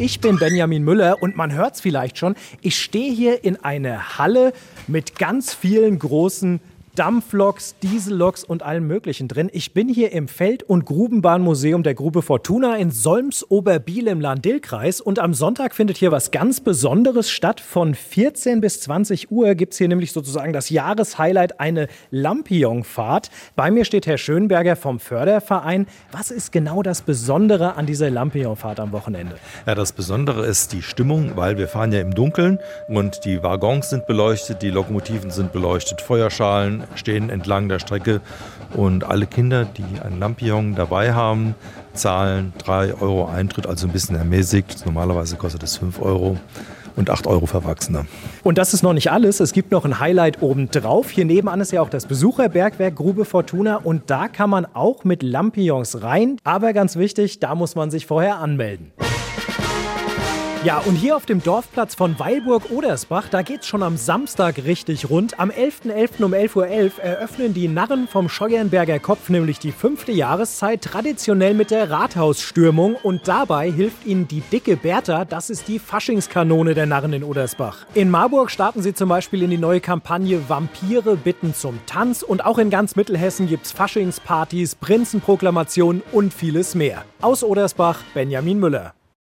ich bin Benjamin Müller und man hört es vielleicht schon, ich stehe hier in einer Halle mit ganz vielen großen Dampfloks, Dieselloks und allem Möglichen drin. Ich bin hier im Feld- und Grubenbahnmuseum der Grube Fortuna in Solms-Oberbiel im Lahn-Dill-Kreis und am Sonntag findet hier was ganz Besonderes statt. Von 14 bis 20 Uhr gibt es hier nämlich sozusagen das Jahreshighlight, eine Lampion-Fahrt. Bei mir steht Herr Schönberger vom Förderverein. Was ist genau das Besondere an dieser Lampion-Fahrt am Wochenende? Ja, das Besondere ist die Stimmung, weil wir fahren ja im Dunkeln und die Waggons sind beleuchtet, die Lokomotiven sind beleuchtet, Feuerschalen, stehen entlang der Strecke und alle Kinder, die ein Lampion dabei haben, zahlen 3 Euro Eintritt, also ein bisschen ermäßigt. Normalerweise kostet es 5 Euro und 8 Euro für Erwachsene. Und das ist noch nicht alles. Es gibt noch ein Highlight obendrauf. Hier nebenan ist ja auch das Besucherbergwerk Grube Fortuna und da kann man auch mit Lampions rein. Aber ganz wichtig, da muss man sich vorher anmelden. Ja, und hier auf dem Dorfplatz von Weilburg-Odersbach, da geht's schon am Samstag richtig rund. Am 11.11. .11. um 11.11 Uhr eröffnen die Narren vom Scheuernberger Kopf nämlich die fünfte Jahreszeit traditionell mit der Rathausstürmung. Und dabei hilft ihnen die dicke Bertha, das ist die Faschingskanone der Narren in Odersbach. In Marburg starten sie zum Beispiel in die neue Kampagne Vampire bitten zum Tanz. Und auch in ganz Mittelhessen gibt's Faschingspartys, Prinzenproklamationen und vieles mehr. Aus Odersbach, Benjamin Müller.